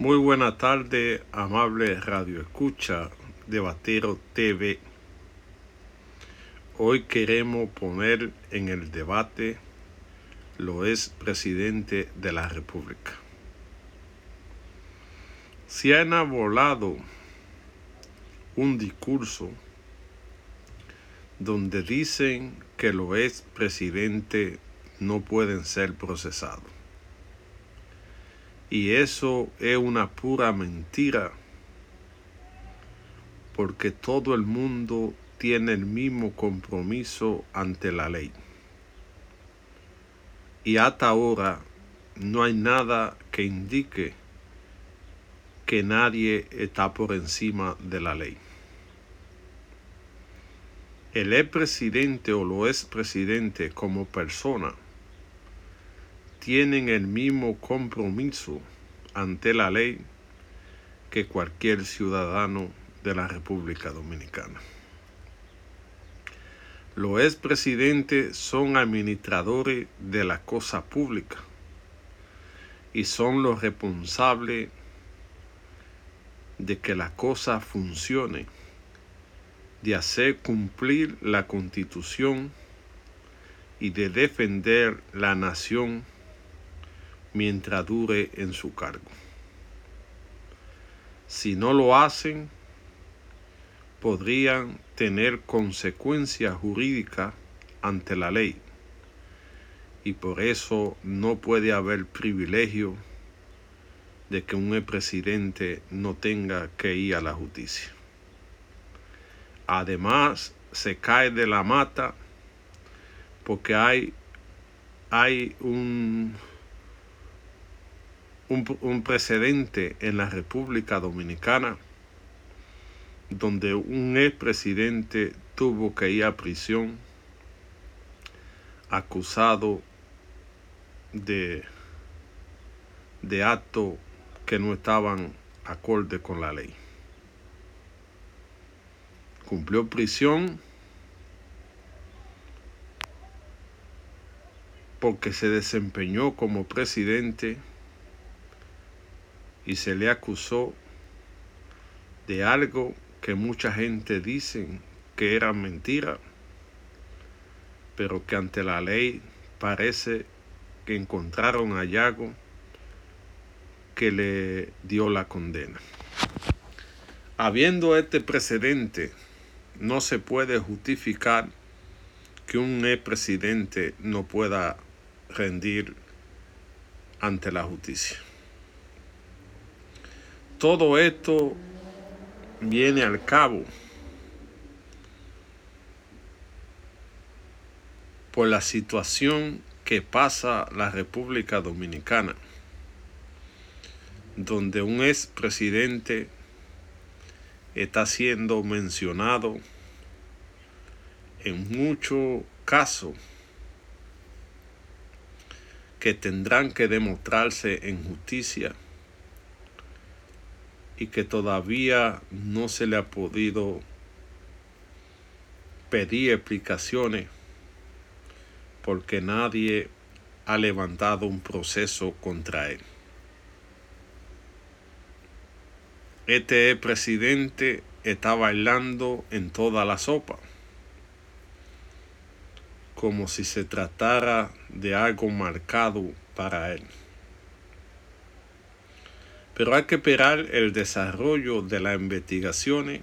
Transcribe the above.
Muy buena tarde, amable Radio Escucha de Batero TV. Hoy queremos poner en el debate lo es presidente de la República. Se ha enarbolado un discurso donde dicen que lo es presidente no pueden ser procesados. Y eso es una pura mentira, porque todo el mundo tiene el mismo compromiso ante la ley. Y hasta ahora no hay nada que indique que nadie está por encima de la ley. El expresidente o lo expresidente como persona tienen el mismo compromiso ante la ley que cualquier ciudadano de la República Dominicana. Los expresidentes son administradores de la cosa pública y son los responsables de que la cosa funcione, de hacer cumplir la constitución y de defender la nación mientras dure en su cargo. Si no lo hacen, podrían tener consecuencias jurídicas ante la ley y por eso no puede haber privilegio de que un presidente no tenga que ir a la justicia. Además, se cae de la mata porque hay, hay un un, precedente en la República Dominicana donde un expresidente tuvo que ir a prisión acusado de, de actos que no estaban acorde con la ley. Cumplió prisión porque se desempeñó como presidente y se le acusó de algo que mucha gente dice que era mentira, pero que ante la ley parece que encontraron a Yago que le dio la condena. Habiendo este precedente, no se puede justificar que un expresidente no pueda rendir ante la justicia. Todo esto viene al cabo por la situación que pasa la República Dominicana, donde un expresidente está siendo mencionado en muchos casos que tendrán que demostrarse en justicia y que todavía no se le ha podido pedir explicaciones porque nadie ha levantado un proceso contra él. Este presidente está bailando en toda la sopa, como si se tratara de algo marcado para él pero hay que esperar el desarrollo de las investigaciones